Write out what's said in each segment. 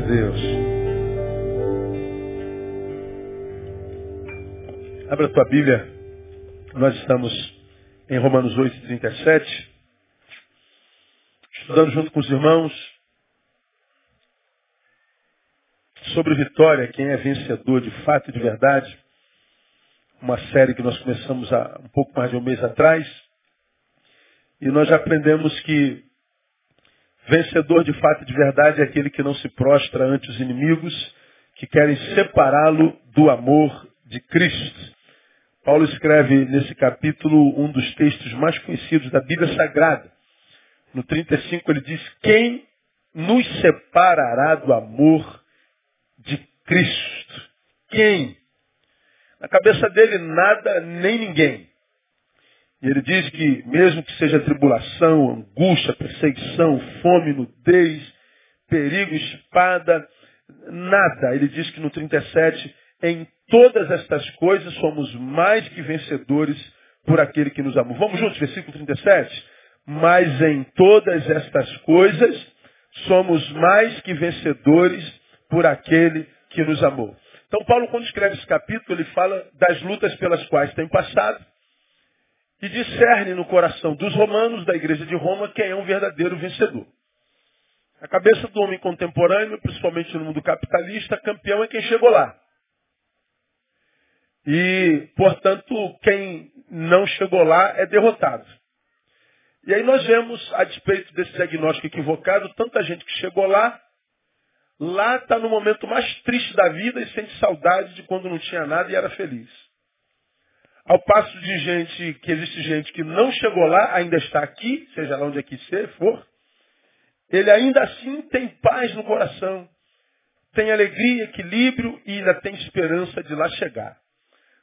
a Deus. Abra a tua Bíblia. Nós estamos em Romanos 8, 37. Estudando junto com os irmãos sobre vitória, quem é vencedor de fato e de verdade. Uma série que nós começamos há um pouco mais de um mês atrás. E nós já aprendemos que Vencedor de fato e de verdade é aquele que não se prostra ante os inimigos, que querem separá-lo do amor de Cristo. Paulo escreve nesse capítulo um dos textos mais conhecidos da Bíblia Sagrada. No 35 ele diz: Quem nos separará do amor de Cristo? Quem? Na cabeça dele, nada nem ninguém. E ele diz que, mesmo que seja tribulação, angústia, perseguição, fome, nudez, perigo, espada, nada. Ele diz que no 37, em todas estas coisas somos mais que vencedores por aquele que nos amou. Vamos juntos, versículo 37? Mas em todas estas coisas somos mais que vencedores por aquele que nos amou. Então Paulo, quando escreve esse capítulo, ele fala das lutas pelas quais tem passado e discerne no coração dos romanos, da igreja de Roma, quem é um verdadeiro vencedor. A cabeça do homem contemporâneo, principalmente no mundo capitalista, campeão é quem chegou lá. E, portanto, quem não chegou lá é derrotado. E aí nós vemos, a despeito desse diagnóstico equivocado, tanta gente que chegou lá, lá está no momento mais triste da vida e sente saudade de quando não tinha nada e era feliz. Ao passo de gente, que existe gente que não chegou lá, ainda está aqui, seja lá onde é que for, ele ainda assim tem paz no coração, tem alegria, equilíbrio e ainda tem esperança de lá chegar.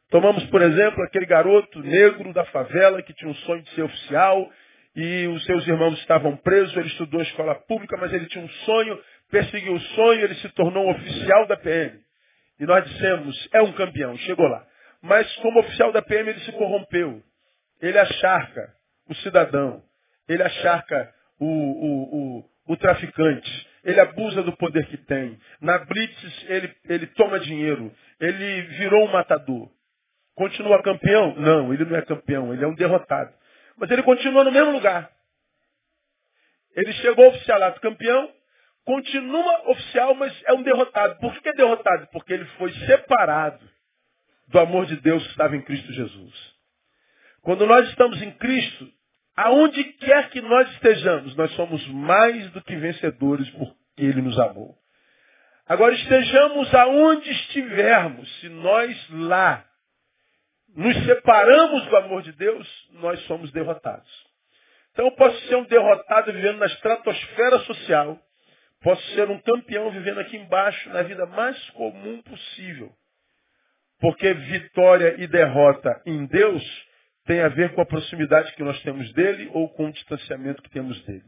Tomamos, por exemplo, aquele garoto negro da favela que tinha um sonho de ser oficial e os seus irmãos estavam presos, ele estudou escola pública, mas ele tinha um sonho, perseguiu o sonho, ele se tornou um oficial da PM. E nós dissemos, é um campeão, chegou lá. Mas como oficial da PM ele se corrompeu. Ele acharca o cidadão. Ele acharca o, o, o, o traficante. Ele abusa do poder que tem. Na Blitz ele, ele toma dinheiro. Ele virou um matador. Continua campeão? Não, ele não é campeão. Ele é um derrotado. Mas ele continua no mesmo lugar. Ele chegou ao oficialato campeão, continua oficial, mas é um derrotado. Por que é derrotado? Porque ele foi separado do amor de Deus que estava em Cristo Jesus. Quando nós estamos em Cristo, aonde quer que nós estejamos, nós somos mais do que vencedores porque Ele nos amou. Agora estejamos aonde estivermos, se nós lá nos separamos do amor de Deus, nós somos derrotados. Então eu posso ser um derrotado vivendo na estratosfera social, posso ser um campeão vivendo aqui embaixo, na vida mais comum possível. Porque vitória e derrota em Deus tem a ver com a proximidade que nós temos dele ou com o distanciamento que temos dele.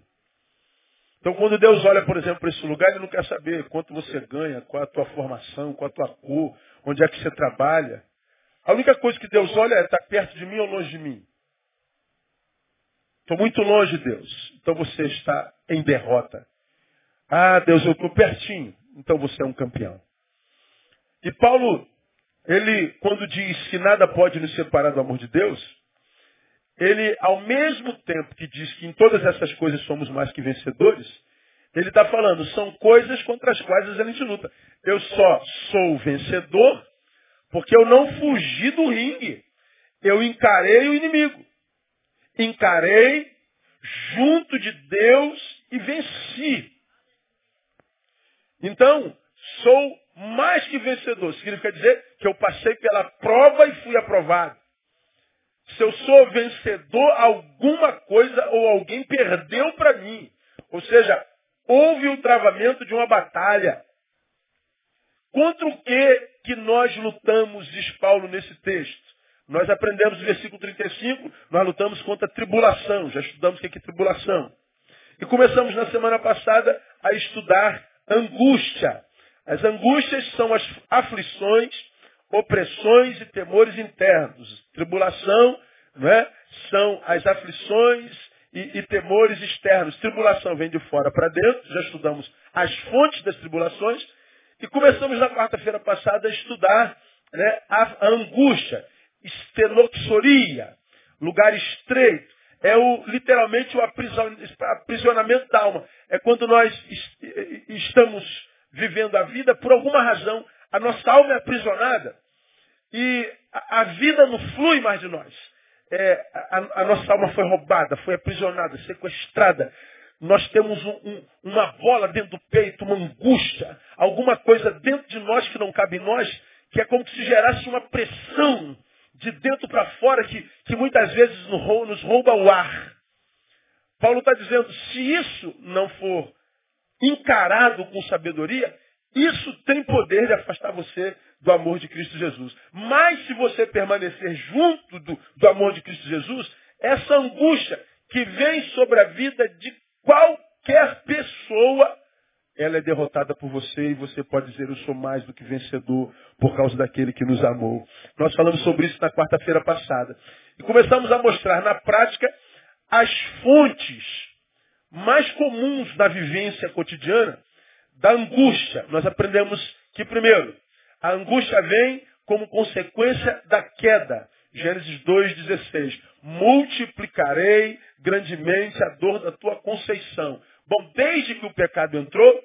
Então, quando Deus olha, por exemplo, para esse lugar, ele não quer saber quanto você ganha, qual é a tua formação, qual é a tua cor, onde é que você trabalha. A única coisa que Deus olha é estar tá perto de mim ou longe de mim. Estou muito longe, Deus. Então você está em derrota. Ah, Deus, eu estou pertinho. Então você é um campeão. E Paulo ele, quando diz que nada pode nos separar do amor de Deus, ele, ao mesmo tempo que diz que em todas essas coisas somos mais que vencedores, ele está falando, são coisas contra as quais a gente luta. Eu só sou vencedor porque eu não fugi do ringue. Eu encarei o inimigo. Encarei junto de Deus e venci. Então, sou mais que vencedor. Significa dizer que eu passei pela prova e fui aprovado. Se eu sou vencedor, alguma coisa ou alguém perdeu para mim. Ou seja, houve o travamento de uma batalha. Contra o que que nós lutamos, diz Paulo nesse texto? Nós aprendemos no versículo 35, nós lutamos contra a tribulação. Já estudamos o que é tribulação. E começamos na semana passada a estudar angústia. As angústias são as aflições, opressões e temores internos. Tribulação né, são as aflições e, e temores externos. Tribulação vem de fora para dentro, já estudamos as fontes das tribulações, e começamos na quarta-feira passada a estudar né, a, angústia, estenoxoria, lugar estreito. É o, literalmente o aprisionamento da alma. É quando nós estamos vivendo a vida, por alguma razão, a nossa alma é aprisionada e a, vida não flui mais de nós. É, a, a, nossa alma foi roubada, foi aprisionada, sequestrada. Nós temos um, um, uma bola dentro do peito, uma angústia, alguma coisa dentro de nós que não cabe em nós, que é como se gerasse uma pressão de dentro para fora que, que muitas vezes nos rouba o ar. Paulo está dizendo, se isso não for encarado com sabedoria, isso tem poder de afastar você do amor de Cristo Jesus. Mas se você permanecer junto do, do amor de Cristo Jesus, essa angústia que vem sobre a vida de qualquer pessoa, ela é derrotada por você e você pode dizer, eu sou mais do que vencedor por causa daquele que nos amou. Nós falamos sobre isso na quarta-feira passada. E começamos a mostrar na prática as fontes mais comuns da vivência cotidiana da angústia. Nós aprendemos que, primeiro, a angústia vem como consequência da queda. Gênesis 2,16. Multiplicarei grandemente a dor da tua conceição. Bom, desde que o pecado entrou,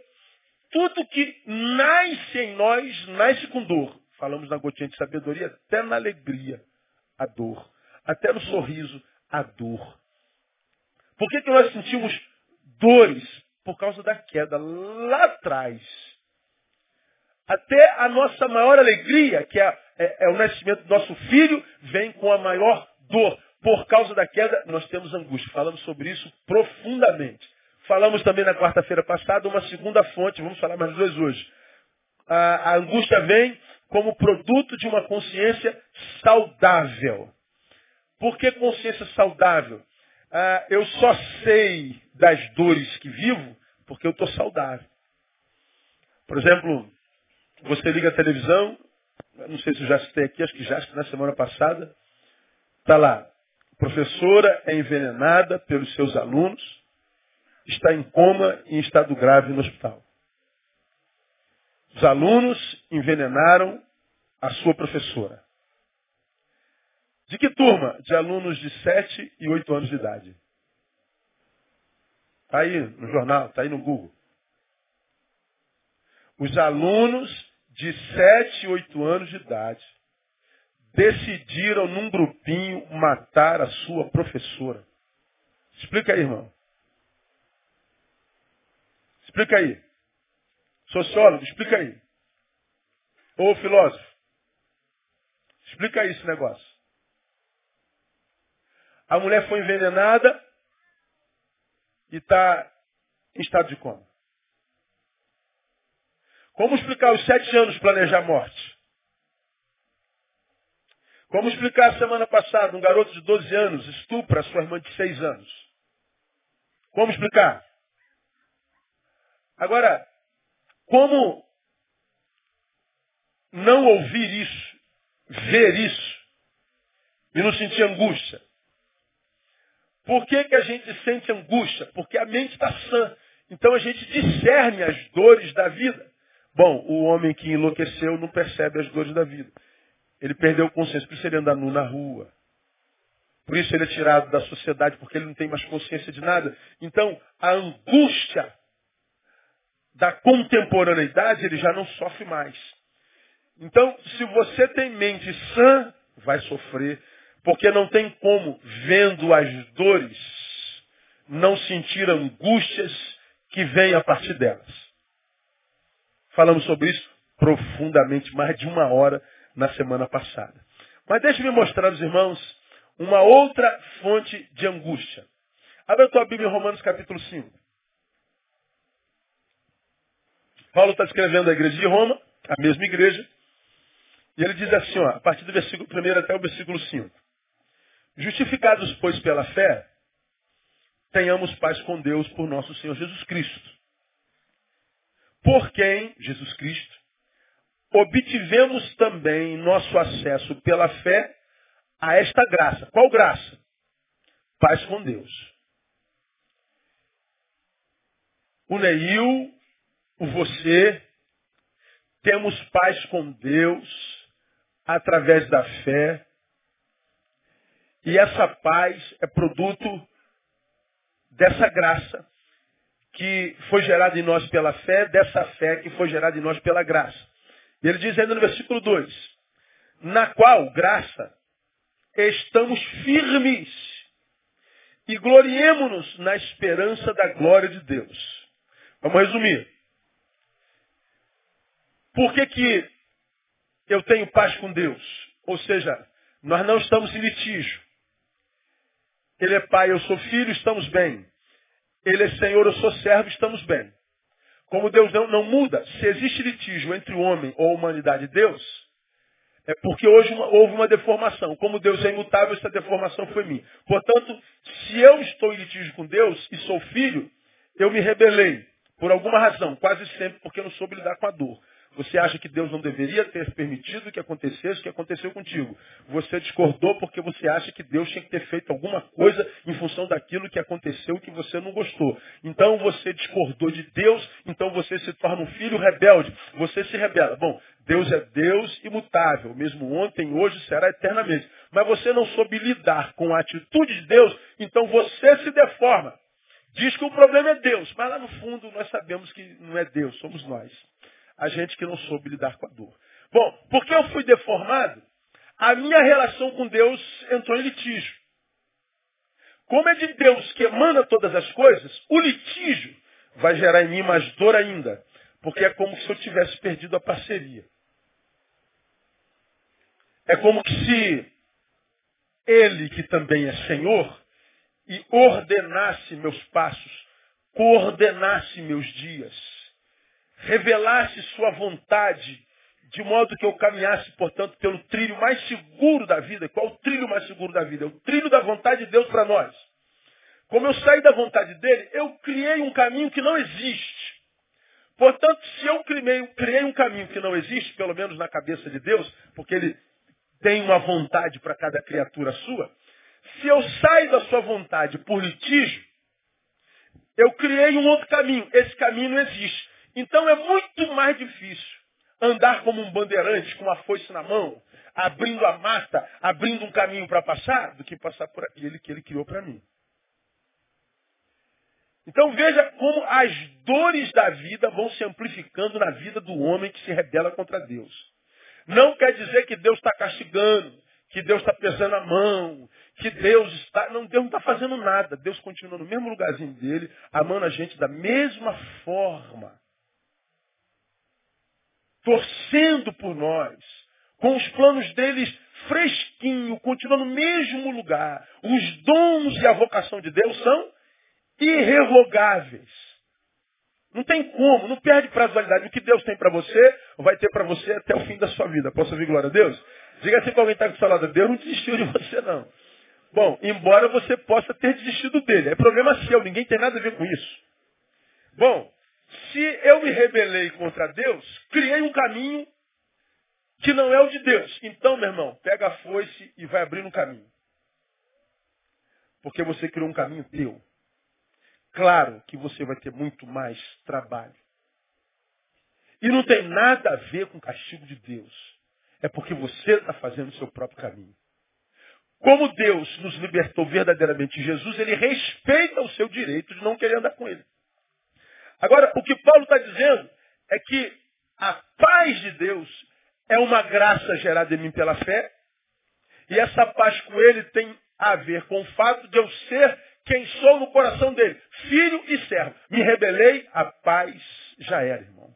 tudo que nasce em nós, nasce com dor. Falamos na gotinha de sabedoria, até na alegria, a dor. Até no sorriso, a dor. Por que, que nós sentimos dores? Por causa da queda lá atrás. Até a nossa maior alegria, que é, é, é o nascimento do nosso filho, vem com a maior dor. Por causa da queda, nós temos angústia. Falamos sobre isso profundamente. Falamos também na quarta-feira passada uma segunda fonte, vamos falar mais dois hoje. A, a angústia vem como produto de uma consciência saudável. Por que consciência saudável? Ah, eu só sei das dores que vivo porque eu estou saudável. Por exemplo, você liga a televisão, não sei se eu já citei aqui, acho que já na semana passada, está lá, professora é envenenada pelos seus alunos, está em coma e em estado grave no hospital. Os alunos envenenaram a sua professora. De que turma? De alunos de 7 e 8 anos de idade. Está aí no jornal, está aí no Google. Os alunos de 7 e 8 anos de idade, decidiram num grupinho matar a sua professora. Explica aí, irmão. Explica aí. Sociólogo, explica aí. Ou filósofo. Explica aí esse negócio. A mulher foi envenenada e está em estado de coma. Como explicar os sete anos planejar a morte? Como explicar semana passada um garoto de 12 anos estupra a sua irmã de 6 anos? Como explicar? Agora, como não ouvir isso, ver isso e não sentir angústia? Por que, que a gente sente angústia? Porque a mente está sã. Então a gente discerne as dores da vida. Bom, o homem que enlouqueceu não percebe as dores da vida. Ele perdeu o consciência, por isso ele anda nu na rua. Por isso ele é tirado da sociedade, porque ele não tem mais consciência de nada. Então, a angústia da contemporaneidade, ele já não sofre mais. Então, se você tem mente sã, vai sofrer, porque não tem como, vendo as dores, não sentir angústias que vêm a partir delas. Falamos sobre isso profundamente, mais de uma hora na semana passada. Mas deixe-me mostrar aos irmãos uma outra fonte de angústia. Abra a tua Bíblia em Romanos capítulo 5. Paulo está escrevendo a igreja de Roma, a mesma igreja, e ele diz assim, ó, a partir do versículo 1 até o versículo 5. Justificados, pois, pela fé, tenhamos paz com Deus por nosso Senhor Jesus Cristo por quem, Jesus Cristo, obtivemos também nosso acesso pela fé a esta graça. Qual graça? Paz com Deus. o Neil, o você, temos paz com Deus através da fé. E essa paz é produto dessa graça que foi gerada em nós pela fé, dessa fé que foi gerada em nós pela graça. E ele diz ainda no versículo 2: Na qual, graça, estamos firmes e gloriemo-nos na esperança da glória de Deus. Vamos resumir. Por que, que eu tenho paz com Deus? Ou seja, nós não estamos em litígio. Ele é pai, eu sou filho, estamos bem. Ele é Senhor, eu sou servo, estamos bem. Como Deus não, não muda, se existe litígio entre o homem ou a humanidade e Deus, é porque hoje uma, houve uma deformação. Como Deus é imutável, essa deformação foi minha. Portanto, se eu estou em litígio com Deus e sou filho, eu me rebelei. Por alguma razão, quase sempre porque eu não soube lidar com a dor. Você acha que Deus não deveria ter permitido que acontecesse o que aconteceu contigo. Você discordou porque você acha que Deus tinha que ter feito alguma coisa em função daquilo que aconteceu que você não gostou. Então você discordou de Deus, então você se torna um filho rebelde. Você se rebela. Bom, Deus é Deus imutável, mesmo ontem, hoje, será eternamente. Mas você não soube lidar com a atitude de Deus, então você se deforma. Diz que o problema é Deus, mas lá no fundo nós sabemos que não é Deus, somos nós a gente que não soube lidar com a dor. Bom, porque eu fui deformado, a minha relação com Deus entrou em litígio. Como é de Deus que emana todas as coisas, o litígio vai gerar em mim mais dor ainda. Porque é como se eu tivesse perdido a parceria. É como se Ele, que também é Senhor, e ordenasse meus passos, coordenasse meus dias, revelasse sua vontade, de modo que eu caminhasse, portanto, pelo trilho mais seguro da vida. Qual o trilho mais seguro da vida? É o trilho da vontade de Deus para nós. Como eu saí da vontade dele, eu criei um caminho que não existe. Portanto, se eu criei, criei um caminho que não existe, pelo menos na cabeça de Deus, porque ele tem uma vontade para cada criatura sua, se eu saio da sua vontade por litígio, eu criei um outro caminho. Esse caminho não existe. Então é muito mais difícil andar como um bandeirante com uma foice na mão, abrindo a mata, abrindo um caminho para passar, do que passar por aquele que ele criou para mim. Então veja como as dores da vida vão se amplificando na vida do homem que se rebela contra Deus. Não quer dizer que Deus está castigando, que Deus está pesando a mão, que Deus está. Não, Deus não está fazendo nada. Deus continua no mesmo lugarzinho dele, amando a gente da mesma forma torcendo por nós, com os planos deles fresquinho, continuando no mesmo lugar. Os dons e a vocação de Deus são irrevogáveis. Não tem como, não perde validade. O que Deus tem para você, vai ter para você até o fim da sua vida. Posso ouvir glória a Deus? Diga assim para alguém está com seu lado, Deus não desistiu de você não. Bom, embora você possa ter desistido dele, é problema seu, ninguém tem nada a ver com isso. Bom, se eu me rebelei contra Deus, criei um caminho que não é o de Deus. Então, meu irmão, pega a foice e vai abrir um caminho. Porque você criou um caminho teu. Claro que você vai ter muito mais trabalho. E não tem nada a ver com o castigo de Deus. É porque você está fazendo o seu próprio caminho. Como Deus nos libertou verdadeiramente Jesus, ele respeita o seu direito de não querer andar com ele. Agora, o que Paulo está dizendo é que a paz de Deus é uma graça gerada em mim pela fé, e essa paz com ele tem a ver com o fato de eu ser quem sou no coração dele, filho e servo. Me rebelei, a paz já era, irmão.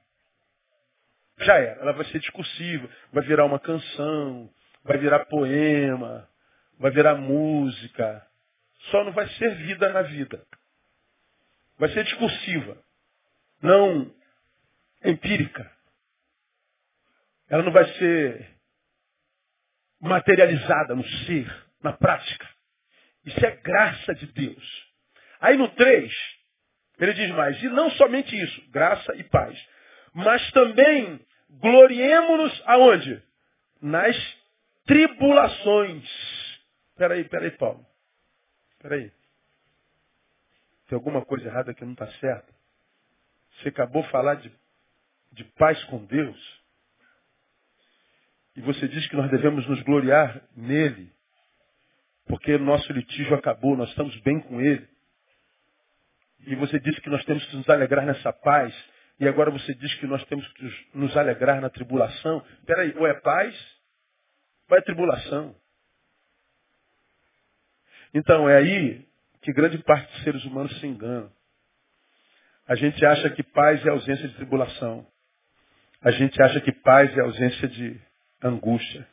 Já era. Ela vai ser discursiva, vai virar uma canção, vai virar poema, vai virar música. Só não vai ser vida na vida. Vai ser discursiva não empírica. Ela não vai ser materializada no ser, na prática. Isso é graça de Deus. Aí no 3, ele diz mais, e não somente isso, graça e paz, mas também gloriemo-nos aonde? Nas tribulações. Peraí, peraí, Paulo. Peraí. Tem alguma coisa errada que não está certa? Você acabou de falar de, de paz com Deus. E você diz que nós devemos nos gloriar nele. Porque nosso litígio acabou, nós estamos bem com ele. E você disse que nós temos que nos alegrar nessa paz. E agora você diz que nós temos que nos alegrar na tribulação. Peraí, ou é paz, ou é tribulação. Então é aí que grande parte dos seres humanos se engana. A gente acha que paz é ausência de tribulação. A gente acha que paz é ausência de angústia.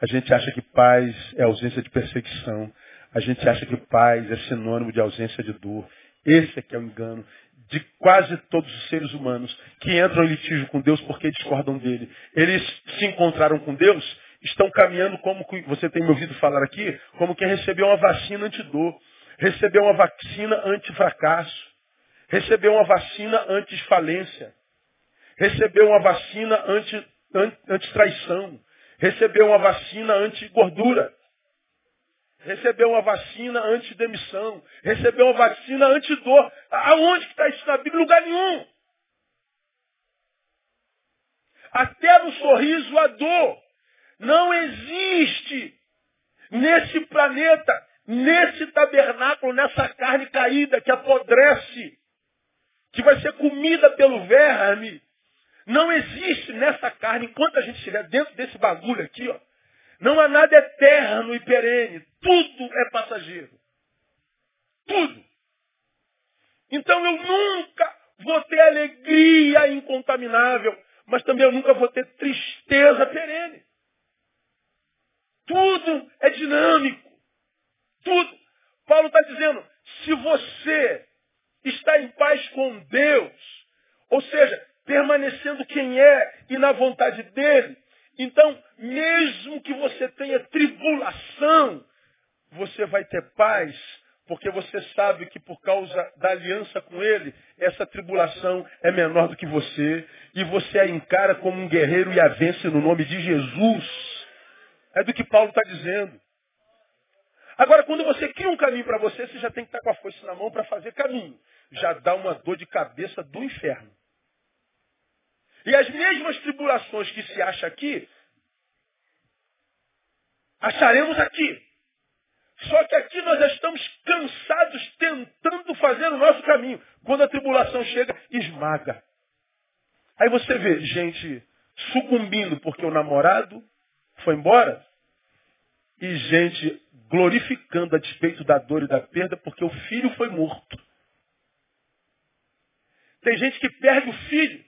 A gente acha que paz é ausência de perseguição. A gente acha que paz é sinônimo de ausência de dor. Esse é que é o engano de quase todos os seres humanos que entram em litígio com Deus porque discordam dele. Eles se encontraram com Deus, estão caminhando como você tem me ouvido falar aqui, como quem recebeu uma vacina antidor, recebeu uma vacina anti-fracasso, recebeu uma vacina anti-falência, recebeu uma vacina anti-traição, recebeu uma vacina anti-gordura recebeu uma vacina anti-demissão, recebeu uma vacina anti-dor. Aonde que está isso na Bíblia? Lugar nenhum. Até no sorriso a dor. Não existe nesse planeta, nesse tabernáculo, nessa carne caída que apodrece, que vai ser comida pelo verme. Não existe nessa carne, enquanto a gente estiver dentro desse bagulho aqui, ó, não há nada eterno e perene. Tudo é passageiro. Tudo. Então eu nunca vou ter alegria incontaminável, mas também eu nunca vou ter tristeza perene. Tudo é dinâmico. Tudo. Paulo está dizendo, se você está em paz com Deus, ou seja, permanecendo quem é e na vontade dele, então, mesmo que você tenha tribulação, você vai ter paz, porque você sabe que por causa da aliança com Ele, essa tribulação é menor do que você, e você a encara como um guerreiro e a vence no nome de Jesus. É do que Paulo está dizendo. Agora, quando você cria um caminho para você, você já tem que estar com a foice na mão para fazer caminho. Já dá uma dor de cabeça do inferno. E as mesmas tribulações que se acha aqui, acharemos aqui. Só que aqui nós já estamos cansados tentando fazer o nosso caminho. Quando a tribulação chega, esmaga. Aí você vê gente sucumbindo porque o namorado foi embora e gente glorificando a despeito da dor e da perda porque o filho foi morto. Tem gente que perde o filho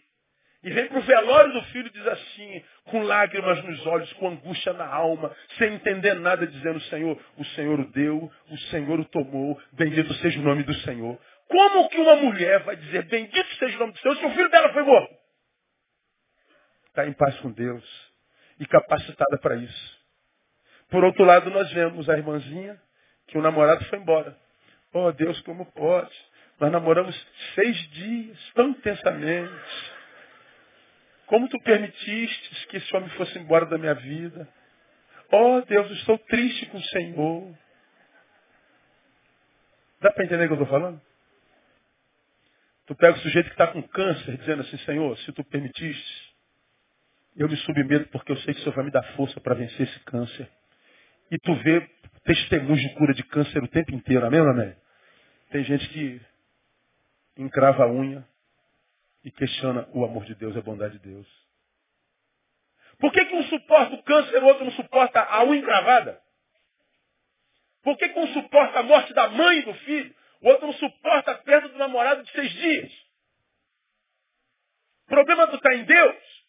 e vem para o velório do filho e diz assim, com lágrimas nos olhos, com angústia na alma, sem entender nada, dizendo, Senhor, o Senhor o deu, o Senhor o tomou, bendito seja o nome do Senhor. Como que uma mulher vai dizer, bendito seja o nome do Senhor, se o filho dela foi morto? Está em paz com Deus e capacitada para isso. Por outro lado, nós vemos a irmãzinha que o namorado foi embora. Oh Deus, como pode? Nós namoramos seis dias, tão intensamente. Como tu permitiste que esse homem fosse embora da minha vida? Oh Deus, eu estou triste com o Senhor. Dá para entender o que eu estou falando? Tu pega o sujeito que está com câncer, dizendo assim, Senhor, se tu permitiste, eu me submeto porque eu sei que o Senhor vai me dar força para vencer esse câncer. E tu vê testemunhos de cura de câncer o tempo inteiro, amém amém? Tem gente que encrava a unha, e questiona o amor de Deus e a bondade de Deus. Por que, que um suporta o câncer o outro não suporta a unha encravada? Por que, que um suporta a morte da mãe e do filho, o outro não suporta a perda do namorado de seis dias? O problema não está em Deus?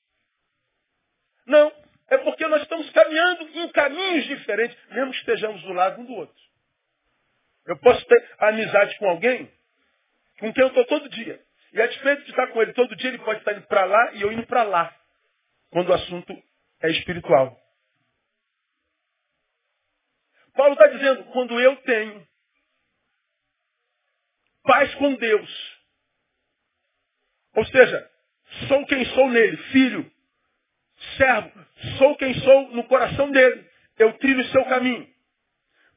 Não. É porque nós estamos caminhando em caminhos diferentes, mesmo que estejamos do lado um do outro. Eu posso ter amizade com alguém com quem eu estou todo dia. E a despeito de estar com ele todo dia, ele pode estar indo para lá e eu indo para lá. Quando o assunto é espiritual. Paulo está dizendo, quando eu tenho paz com Deus, ou seja, sou quem sou nele, filho, servo, sou quem sou no coração dele, eu trilho o seu caminho.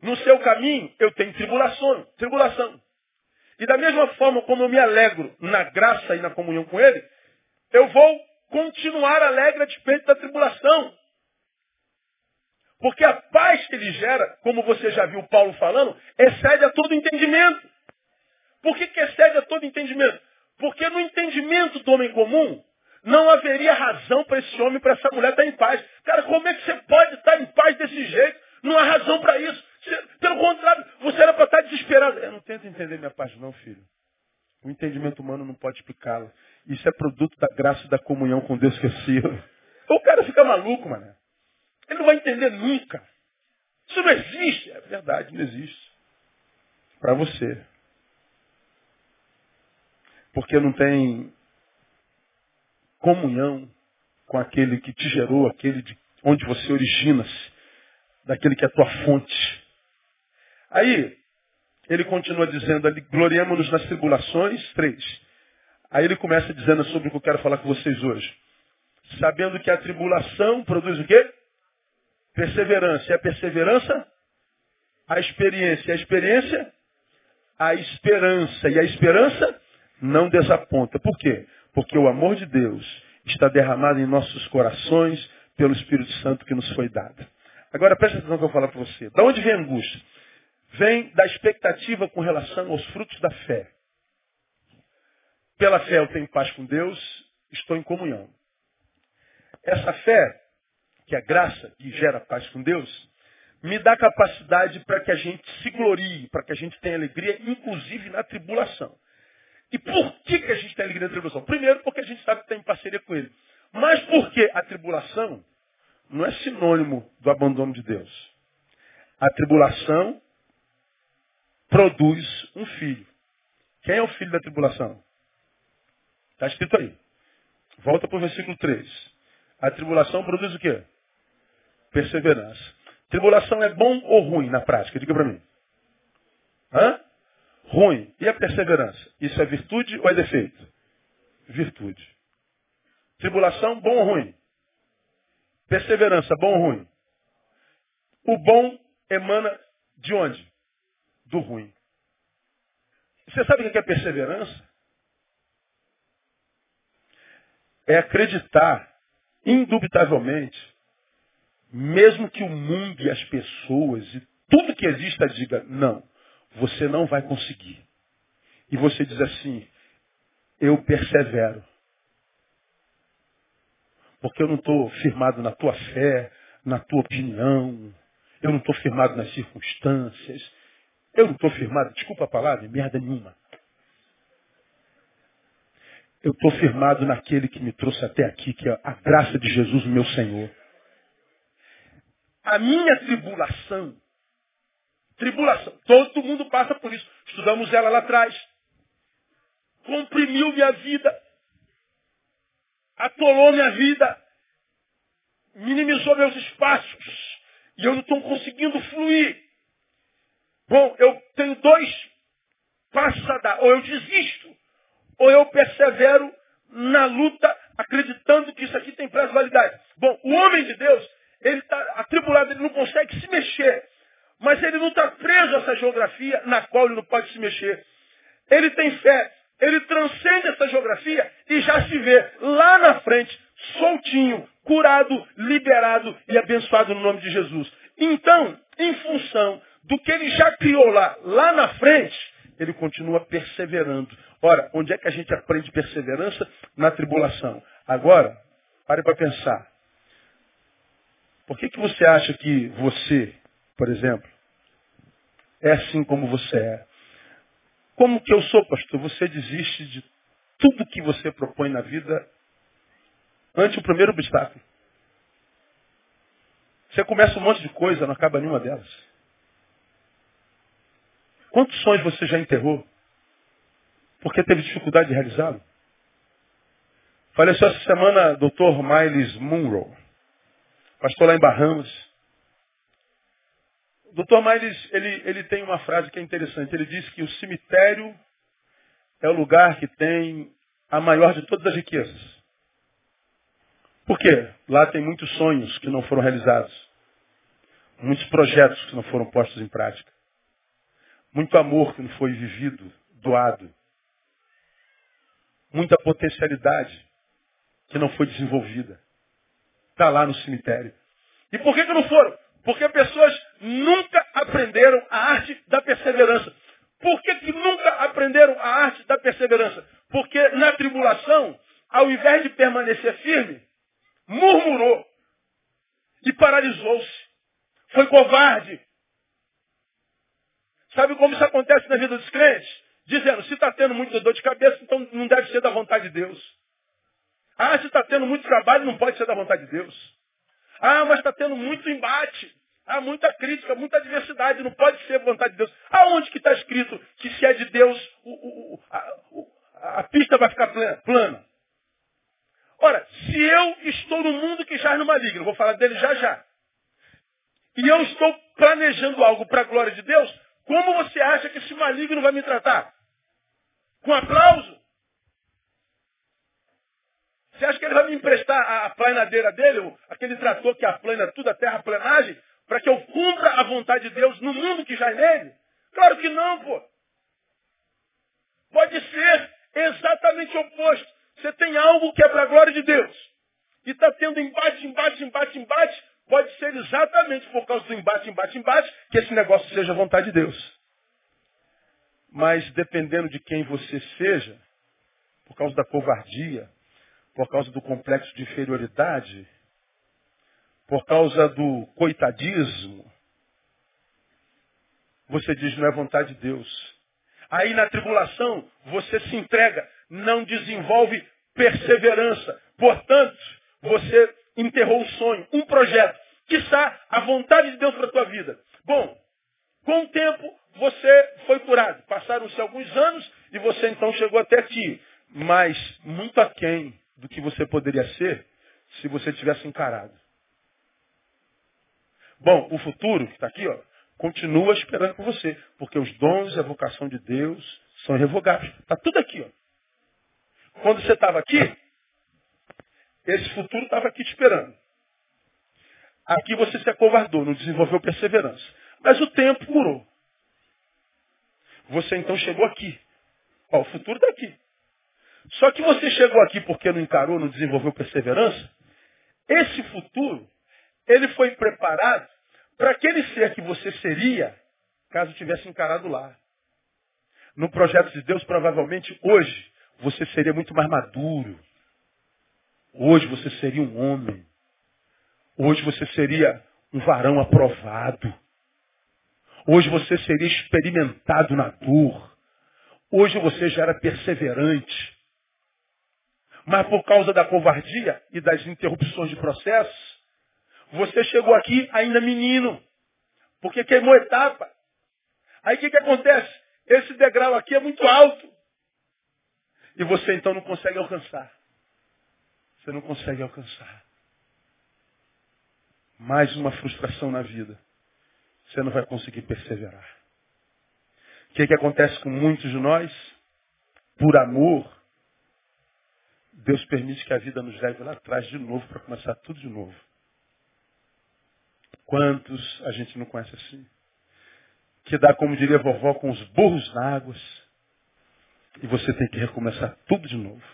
No seu caminho, eu tenho tribulação, tribulação. E da mesma forma como eu me alegro na graça e na comunhão com Ele, eu vou continuar alegre a despeito da tribulação. Porque a paz que ele gera, como você já viu Paulo falando, excede a todo entendimento. Por que, que excede a todo entendimento? Porque no entendimento do homem comum, não haveria razão para esse homem, para essa mulher estar em paz. Cara, como é que você pode estar em paz desse jeito? Não há razão para isso. Pelo contrário, você era para estar desesperado. Eu não tento entender minha paz, não, filho. O entendimento humano não pode explicá-la. Isso é produto da graça e da comunhão com Deus que é seu. O cara fica maluco, mano. Ele não vai entender nunca. Isso não existe. É verdade, não existe. Para você. Porque não tem comunhão com aquele que te gerou, aquele de onde você origina-se, daquele que é a tua fonte. Aí, ele continua dizendo ali, gloriamos-nos nas tribulações, três. Aí ele começa dizendo sobre o que eu quero falar com vocês hoje. Sabendo que a tribulação produz o quê? Perseverança. E a perseverança? A experiência. E a experiência? A esperança. E a esperança não desaponta. Por quê? Porque o amor de Deus está derramado em nossos corações pelo Espírito Santo que nos foi dado. Agora presta atenção que eu vou falar para você. Da onde vem a angústia? Vem da expectativa com relação aos frutos da fé. Pela fé eu tenho paz com Deus, estou em comunhão. Essa fé, que é a graça que gera paz com Deus, me dá capacidade para que a gente se glorie, para que a gente tenha alegria, inclusive na tribulação. E por que, que a gente tem alegria na tribulação? Primeiro, porque a gente sabe que está em parceria com Ele. Mas porque a tribulação não é sinônimo do abandono de Deus. A tribulação produz um filho. Quem é o filho da tribulação? Está escrito aí. Volta para o versículo 3. A tribulação produz o quê? Perseverança. Tribulação é bom ou ruim na prática? Diga para mim. Hã? ruim. E a perseverança? Isso é virtude ou é defeito? Virtude. Tribulação, bom ou ruim? Perseverança, bom ou ruim? O bom emana de onde? Do ruim. Você sabe o que é perseverança? É acreditar, indubitavelmente, mesmo que o mundo e as pessoas e tudo que exista diga não você não vai conseguir. E você diz assim, eu persevero. Porque eu não estou firmado na tua fé, na tua opinião, eu não estou firmado nas circunstâncias, eu não estou firmado, desculpa a palavra, merda nenhuma. Eu estou firmado naquele que me trouxe até aqui, que é a graça de Jesus, meu Senhor. A minha tribulação Tribulação. Todo mundo passa por isso. Estudamos ela lá atrás. Comprimiu minha vida. Atolou minha vida. Minimizou meus espaços. E eu não estou conseguindo fluir. Bom, eu tenho dois passos a dar. Ou eu desisto, ou eu persevero na luta, acreditando que isso aqui tem prazo de validade. Bom, o homem de Deus, ele está atribulado, ele não consegue se mexer. Mas ele não está preso a essa geografia na qual ele não pode se mexer. Ele tem fé. Ele transcende essa geografia e já se vê lá na frente, soltinho, curado, liberado e abençoado no nome de Jesus. Então, em função do que ele já criou lá, lá na frente, ele continua perseverando. Ora, onde é que a gente aprende perseverança? Na tribulação. Agora, pare para pensar. Por que, que você acha que você por exemplo, é assim como você é. Como que eu sou, pastor? Você desiste de tudo que você propõe na vida ante o primeiro obstáculo. Você começa um monte de coisa, não acaba nenhuma delas. Quantos sonhos você já enterrou? Porque teve dificuldade de realizá-lo? Faleceu essa semana Dr. Miles Munro, pastor lá em Bahamas. Dr. Miles, ele, ele tem uma frase que é interessante. Ele diz que o cemitério é o lugar que tem a maior de todas as riquezas. Por quê? Lá tem muitos sonhos que não foram realizados. Muitos projetos que não foram postos em prática. Muito amor que não foi vivido doado. Muita potencialidade que não foi desenvolvida. Está lá no cemitério. E por que, que não foram? Porque pessoas nunca aprenderam a arte da perseverança. Por que, que nunca aprenderam a arte da perseverança? Porque na tribulação, ao invés de permanecer firme, murmurou e paralisou-se. Foi covarde. Sabe como isso acontece na vida dos crentes? Dizendo, se está tendo muita dor de cabeça, então não deve ser da vontade de Deus. Ah, se está tendo muito trabalho, não pode ser da vontade de Deus. Ah, mas está tendo muito embate. Há muita crítica, muita adversidade, não pode ser vontade de Deus. Aonde que está escrito que se é de Deus, o, o, a, a, pista vai ficar plana? Ora, se eu estou no mundo que jaz no maligno, vou falar dele já já, e eu estou planejando algo para a glória de Deus, como você acha que esse maligno vai me tratar? Com aplauso? Você acha que ele vai me emprestar a, a planadeira dele, aquele trator que aplana tudo, a terraplanagem, para que eu cumpra a vontade de Deus no mundo que já é nele? Claro que não, pô. Pode ser exatamente o oposto. Você tem algo que é para a glória de Deus. E está tendo embate, embate, embate, embate. Pode ser exatamente por causa do embate, embate, embate, que esse negócio seja vontade de Deus. Mas dependendo de quem você seja, por causa da covardia, por causa do complexo de inferioridade, por causa do coitadismo, você diz não é vontade de Deus. Aí na tribulação você se entrega, não desenvolve perseverança. Portanto, você enterrou um sonho, um projeto, que está a vontade de Deus para a tua vida. Bom, com o tempo você foi curado. Passaram-se alguns anos e você então chegou até aqui. Mas muito aquém do que você poderia ser se você tivesse encarado. Bom, o futuro que está aqui, ó, continua esperando por você, porque os dons e a vocação de Deus são irrevogáveis. Está tudo aqui. Ó. Quando você estava aqui, esse futuro estava aqui te esperando. Aqui você se acovardou, não desenvolveu perseverança. Mas o tempo curou. Você então chegou aqui. Ó, o futuro está aqui. Só que você chegou aqui porque não encarou, não desenvolveu perseverança. Esse futuro, ele foi preparado para aquele ser que você seria, caso tivesse encarado lá. No projeto de Deus, provavelmente hoje, você seria muito mais maduro. Hoje você seria um homem. Hoje você seria um varão aprovado. Hoje você seria experimentado na dor. Hoje você já era perseverante. Mas por causa da covardia e das interrupções de processo, você chegou aqui ainda menino. Porque queimou etapa. Aí o que, que acontece? Esse degrau aqui é muito alto. E você então não consegue alcançar. Você não consegue alcançar. Mais uma frustração na vida. Você não vai conseguir perseverar. O que, que acontece com muitos de nós? Por amor, Deus permite que a vida nos leve lá atrás de novo para começar tudo de novo. Quantos a gente não conhece assim? Que dá, como diria a vovó, com os burros na água. E você tem que recomeçar tudo de novo.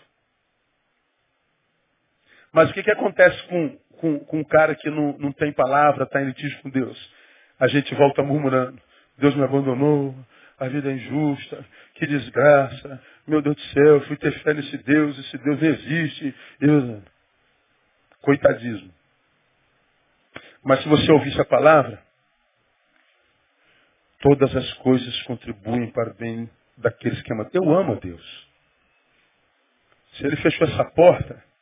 Mas o que, que acontece com, com, com um cara que não, não tem palavra, está em litígio com Deus? A gente volta murmurando. Deus me abandonou, a vida é injusta, que desgraça, meu Deus do céu, fui ter fé nesse Deus, esse Deus não existe. Eu... Coitadismo. Mas se você ouvisse a palavra, todas as coisas contribuem para o bem daqueles que amam. Eu amo a Deus. Se ele fechou essa porta,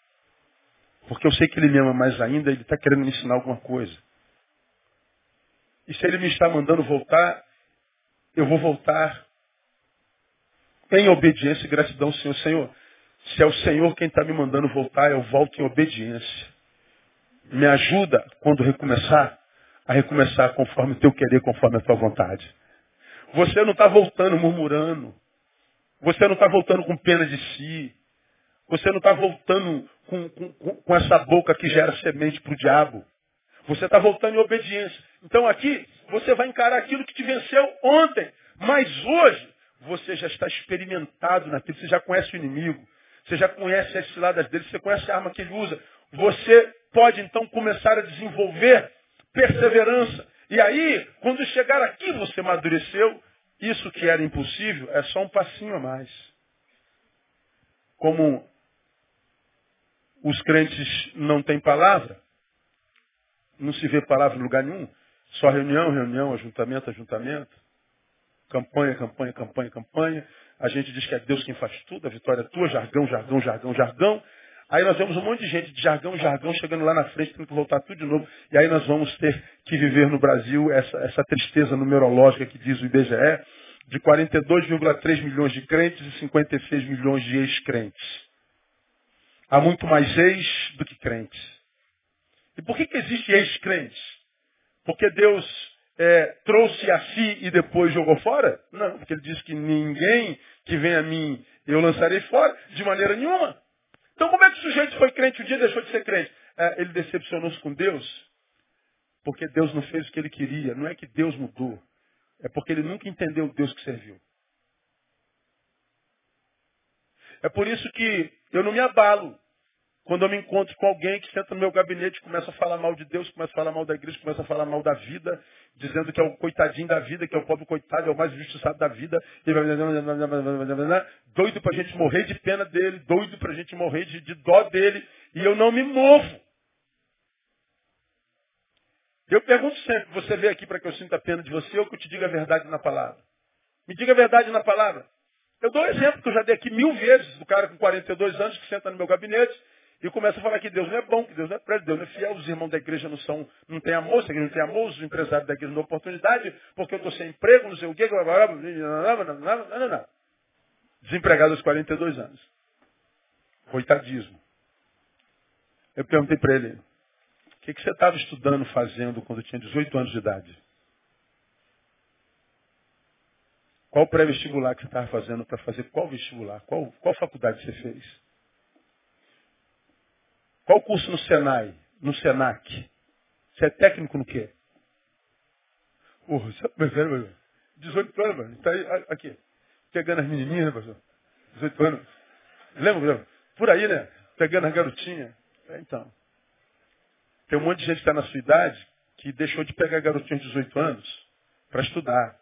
porque eu sei que ele me ama mais ainda, ele está querendo me ensinar alguma coisa. E se ele me está mandando voltar, eu vou voltar em obediência e gratidão ao Senhor. Senhor, se é o Senhor quem está me mandando voltar, eu volto em obediência. Me ajuda, quando recomeçar, a recomeçar conforme o teu querer, conforme a tua vontade. Você não está voltando murmurando. Você não está voltando com pena de si. Você não está voltando com, com, com, essa boca que gera semente para o diabo. Você está voltando em obediência. Então aqui, você vai encarar aquilo que te venceu ontem. Mas hoje, você já está experimentado naquilo, você já conhece o inimigo, você já conhece as ciladas dele, você conhece a arma que ele usa. Você pode então começar a desenvolver perseverança. E aí, quando chegar aqui, você amadureceu. Isso que era impossível é só um passinho a mais. Como os crentes não têm palavra, não se vê palavra em lugar nenhum, só reunião, reunião, ajuntamento, ajuntamento, campanha, campanha, campanha, campanha. A gente diz que é Deus quem faz tudo, a vitória é tua, jargão, jargão, jargão, jargão. Aí nós vemos um monte de gente de jargão, jargão, chegando lá na frente, tendo que voltar tudo de novo. E aí nós vamos ter que viver no Brasil essa, essa tristeza numerológica que diz o IBGE, de 42,3 milhões de crentes e 56 milhões de ex-crentes. Há muito mais ex do que crentes. E por que, que existe ex-crentes? Porque Deus é, trouxe a si e depois jogou fora? Não, porque ele diz que ninguém que vem a mim eu lançarei fora, de maneira nenhuma. Então como é que o sujeito foi crente um dia e deixou de ser crente? É, ele decepcionou-se com Deus, porque Deus não fez o que ele queria. Não é que Deus mudou. É porque ele nunca entendeu o Deus que serviu. É por isso que eu não me abalo quando eu me encontro com alguém que senta no meu gabinete começa a falar mal de Deus, começa a falar mal da igreja, começa a falar mal da vida, dizendo que é o coitadinho da vida, que é o pobre coitado, é o mais injustiçado da vida, doido para a gente morrer de pena dele, doido para a gente morrer de, de dó dele, e eu não me movo. Eu pergunto sempre, você veio aqui para que eu sinta pena de você ou que eu te diga a verdade na palavra? Me diga a verdade na palavra. Eu dou um exemplo que eu já dei aqui mil vezes, do cara com 42 anos que senta no meu gabinete e começa a falar que Deus não é bom, que Deus não é prédio, Deus não é fiel, os irmãos da igreja não são, não tem amor, a igreja não tem amor, os empresários da igreja não dão oportunidade, porque eu estou sem emprego, não sei o quê, não, não, não. Desempregado aos 42 anos. Coitadismo. Eu perguntei para ele, o que, que você estava estudando, fazendo quando tinha 18 anos de idade? Qual pré-vestibular que você estava fazendo para fazer qual vestibular? Qual, qual faculdade você fez? Qual curso no Senai? No Senac? Você é técnico no quê? Porra, você velho, 18 anos, mano. Está aí, aqui. Pegando as menininhas, né, pastor? 18 anos. Lembra? Por aí, né? Pegando as garotinhas. É, então. Tem um monte de gente que está na sua idade que deixou de pegar garotinhas de 18 anos para estudar,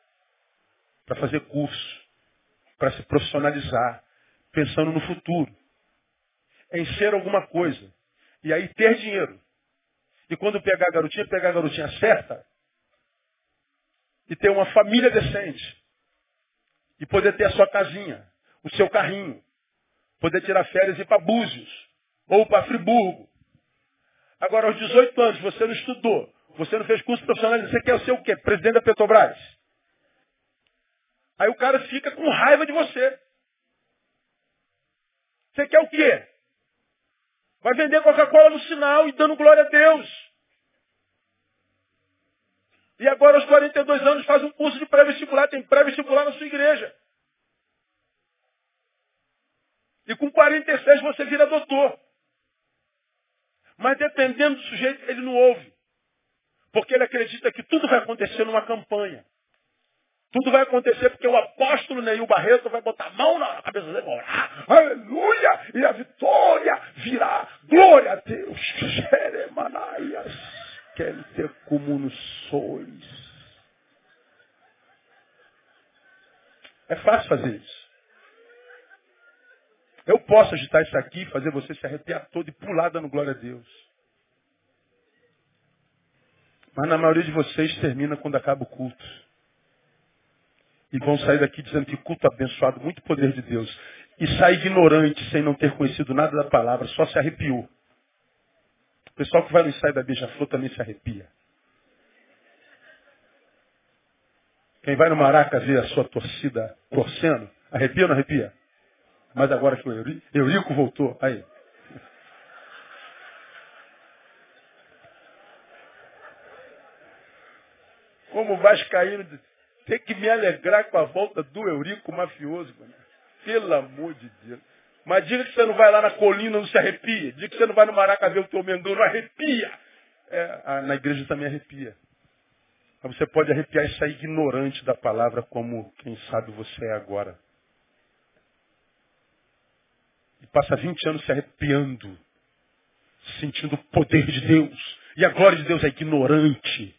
para fazer curso, para se profissionalizar, pensando no futuro. Em ser alguma coisa. E aí ter dinheiro. E quando pegar a garotinha, pegar a garotinha certa. E ter uma família decente. E poder ter a sua casinha, o seu carrinho. Poder tirar férias e ir para Búzios. Ou para Friburgo. Agora, aos 18 anos, você não estudou. Você não fez curso profissional. Você quer ser o quê? Presidente da Petrobras. Aí o cara fica com raiva de você. Você quer o quê? Vai vender Coca-Cola no sinal e dando glória a Deus. E agora, aos 42 anos, faz um curso de pré-vestibular. Tem pré-vestibular na sua igreja. E com 46 você vira doutor. Mas dependendo do sujeito, ele não ouve. Porque ele acredita que tudo vai acontecer numa campanha. Tudo vai acontecer porque o apóstolo Neil Barreto vai botar a mão na cabeça dele e orar. Aleluia! E a vitória virá. Glória a Deus. Jeremanaias. Quer ter como sois. É fácil fazer isso. Eu posso agitar isso aqui, fazer você se arrepiar todo e pular dando glória a Deus. Mas na maioria de vocês termina quando acaba o culto e vão sair daqui dizendo que culto abençoado, muito poder de Deus. E sai ignorante, sem não ter conhecido nada da palavra, só se arrepiou. O pessoal que vai no ensaio da Beija-Flor também se arrepia. Quem vai no Maraca ver a sua torcida torcendo, arrepia ou não arrepia? Mas agora que o Eurico voltou, aí. Como o Vascaíno ter que me alegrar com a volta do Eurico mafioso. Mano. Pelo amor de Deus. Mas diga que você não vai lá na colina, não se arrepia. Diga que você não vai no Maraca ver o teu Mengão, não arrepia. É, a, na igreja também arrepia. Mas você pode arrepiar e sair ignorante da palavra como quem sabe você é agora. E passa 20 anos se arrepiando, sentindo o poder de Deus. E a glória de Deus é ignorante.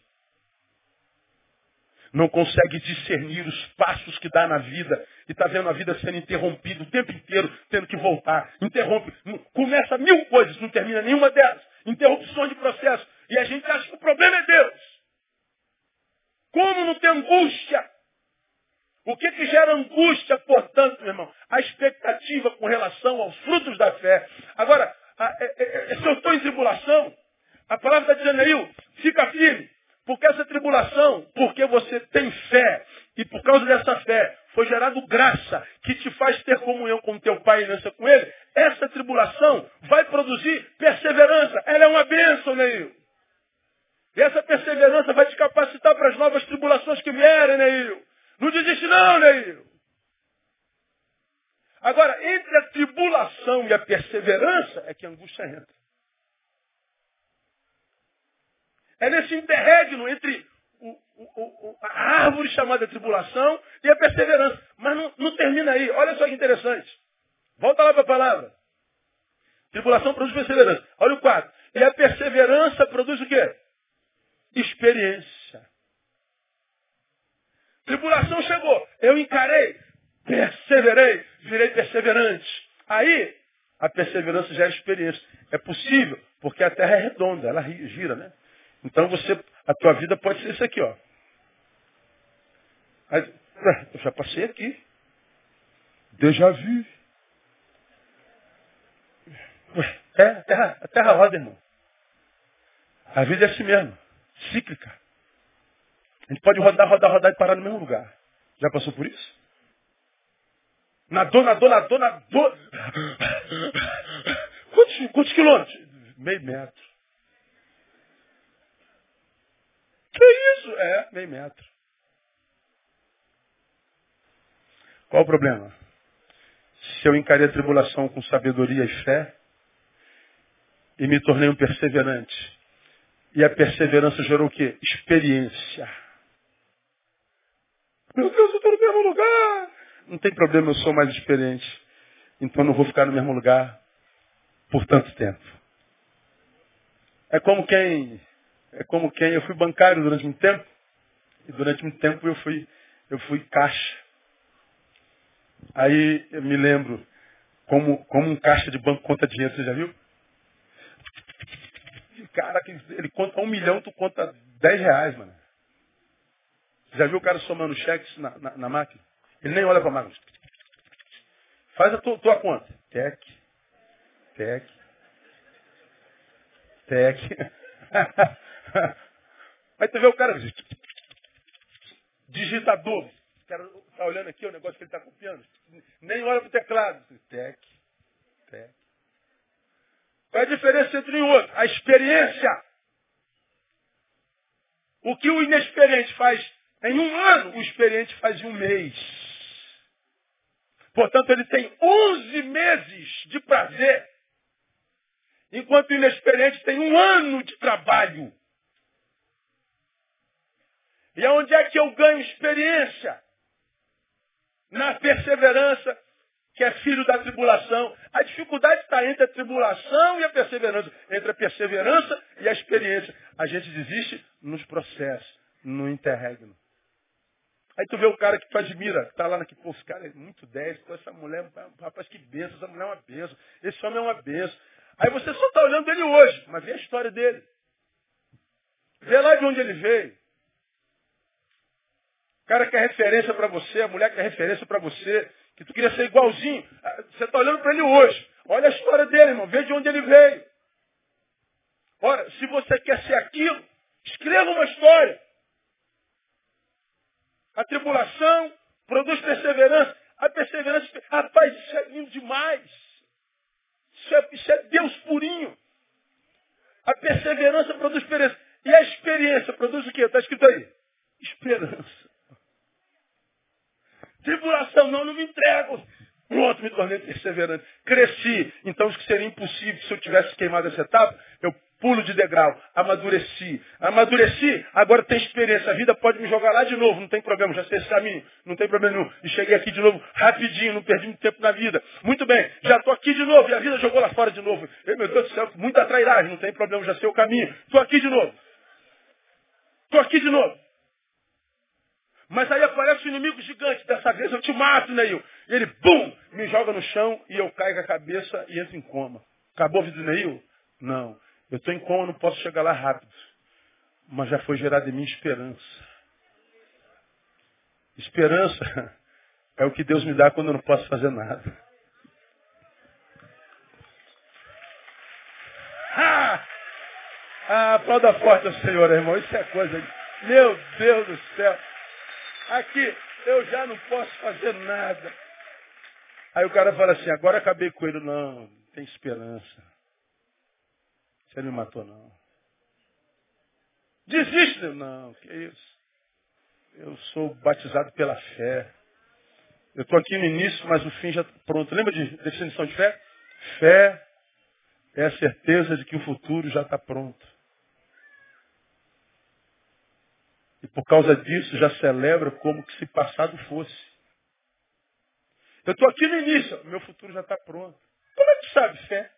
Não consegue discernir os passos que dá na vida. E está vendo a vida sendo interrompida o tempo inteiro, tendo que voltar. Interrompe. Começa mil coisas, não termina nenhuma delas. Interrupções de processo. E a gente acha que o problema é Deus. Como não tem angústia? O que, que gera angústia, portanto, meu irmão? A expectativa com relação aos frutos da fé. Agora, a, é, é, é se eu estou em tribulação, a palavra está dizendo aí, fica firme. Porque essa tribulação, porque você tem fé, e por causa dessa fé, foi gerado graça que te faz ter comunhão com teu pai e aliança com ele, essa tribulação vai produzir perseverança. Ela é uma bênção, Neil. E essa perseverança vai te capacitar para as novas tribulações que vierem, Neil. Não desiste não, Neil. Agora, entre a tribulação e a perseverança é que a angústia entra. É nesse interregno entre o, o, o, a árvore chamada tribulação e a perseverança. Mas não, não termina aí. Olha só que interessante. Volta lá para a palavra. Tribulação produz perseverança. Olha o quadro. E a perseverança produz o quê? experiência. Tribulação chegou, eu encarei, perseverei, virei perseverante. Aí, a perseverança já é experiência. É possível, porque a terra é redonda, ela gira, né? Então você, a tua vida pode ser isso aqui, ó. Aí, eu já passei aqui. Déjà vu. É, a terra, a terra roda, irmão. A vida é assim mesmo cíclica. A gente pode rodar, rodar, rodar e parar no mesmo lugar. Já passou por isso? Nadou, nadou, nadou, nadou. Quantos, quantos quilômetros? Meio metro. Que isso? É, meio metro. Qual o problema? Se eu encarei a tribulação com sabedoria e fé e me tornei um perseverante, e a perseverança gerou o quê? Experiência. Meu Deus, eu estou no mesmo lugar. Não tem problema, eu sou mais experiente. Então não vou ficar no mesmo lugar por tanto tempo. É como quem, é como quem, eu fui bancário durante muito tempo, e durante muito tempo eu fui, eu fui caixa. Aí eu me lembro como, como um caixa de banco conta dinheiro, você já viu? cara ele conta um milhão, tu conta dez reais, mano. Já viu o cara somando cheques na, na, na máquina? Ele nem olha para a máquina. Faz a tua, tua conta. Tec. Tec. Tec. Aí tu vê o cara. Digitador. O cara tá olhando aqui o negócio que ele está copiando. Nem olha para o teclado. Tec. Tec. Qual é a diferença entre um e outro? A experiência. O que o inexperiente faz em um ano, o experiente faz em um mês. Portanto, ele tem 11 meses de prazer, enquanto o inexperiente tem um ano de trabalho. E aonde é que eu ganho experiência? Na perseverança que é filho da tribulação. A dificuldade está entre a tribulação e a perseverança, entre a perseverança e a experiência. A gente desiste nos processos, no interregno. Aí tu vê o cara que tu admira, que está lá naquele, pô, esse cara é muito 10, pô, essa mulher, rapaz, que benção, essa mulher é uma benção, esse homem é uma benção. Aí você só está olhando ele hoje, mas vê a história dele. Vê lá de onde ele veio. O cara quer referência para você, a mulher quer referência para você que tu queria ser igualzinho. Ah, você está olhando para ele hoje. Olha a história dele, irmão. Veja de onde ele veio. Ora, se você quer ser aquilo, escreva uma história. A tribulação produz perseverança. A perseverança, rapaz, isso é lindo demais. Isso é, isso é Deus purinho. A perseverança produz esperança. E a experiência produz o quê? Está escrito aí. Esperança. Tribulação, não, não me entrego. Pronto, me tornei perseverante. Cresci. Então, o que seria impossível se eu tivesse queimado essa etapa, eu pulo de degrau, amadureci. Amadureci, agora tem experiência. A vida pode me jogar lá de novo, não tem problema, já sei esse caminho, não tem problema nenhum. E cheguei aqui de novo rapidinho, não perdi muito tempo na vida. Muito bem, já estou aqui de novo, e a vida jogou lá fora de novo. Eu, meu Deus do céu, muita trairagem, não tem problema, já sei o caminho. Estou aqui de novo. Estou aqui de novo. Mas aí aparece o um inimigo gigante, dessa vez eu te mato, Neil. E ele, bum, me joga no chão e eu caio com a cabeça e entro em coma. Acabou a vida do Neil? Não. Eu estou em coma, não posso chegar lá rápido. Mas já foi gerada em mim esperança. Esperança é o que Deus me dá quando eu não posso fazer nada. Ah, ah aplauda forte ao Senhor, irmão. Isso é coisa. Meu Deus do céu. Aqui eu já não posso fazer nada. Aí o cara fala assim, agora acabei com ele. Não, tem esperança. Você não me matou, não. Desiste. Não, que isso. Eu sou batizado pela fé. Eu estou aqui no início, mas o fim já está pronto. Lembra de definição de fé? Fé é a certeza de que o futuro já está pronto. E por causa disso já celebra como que se passado fosse. Eu estou aqui no início, meu futuro já está pronto. Como é que sabe fé?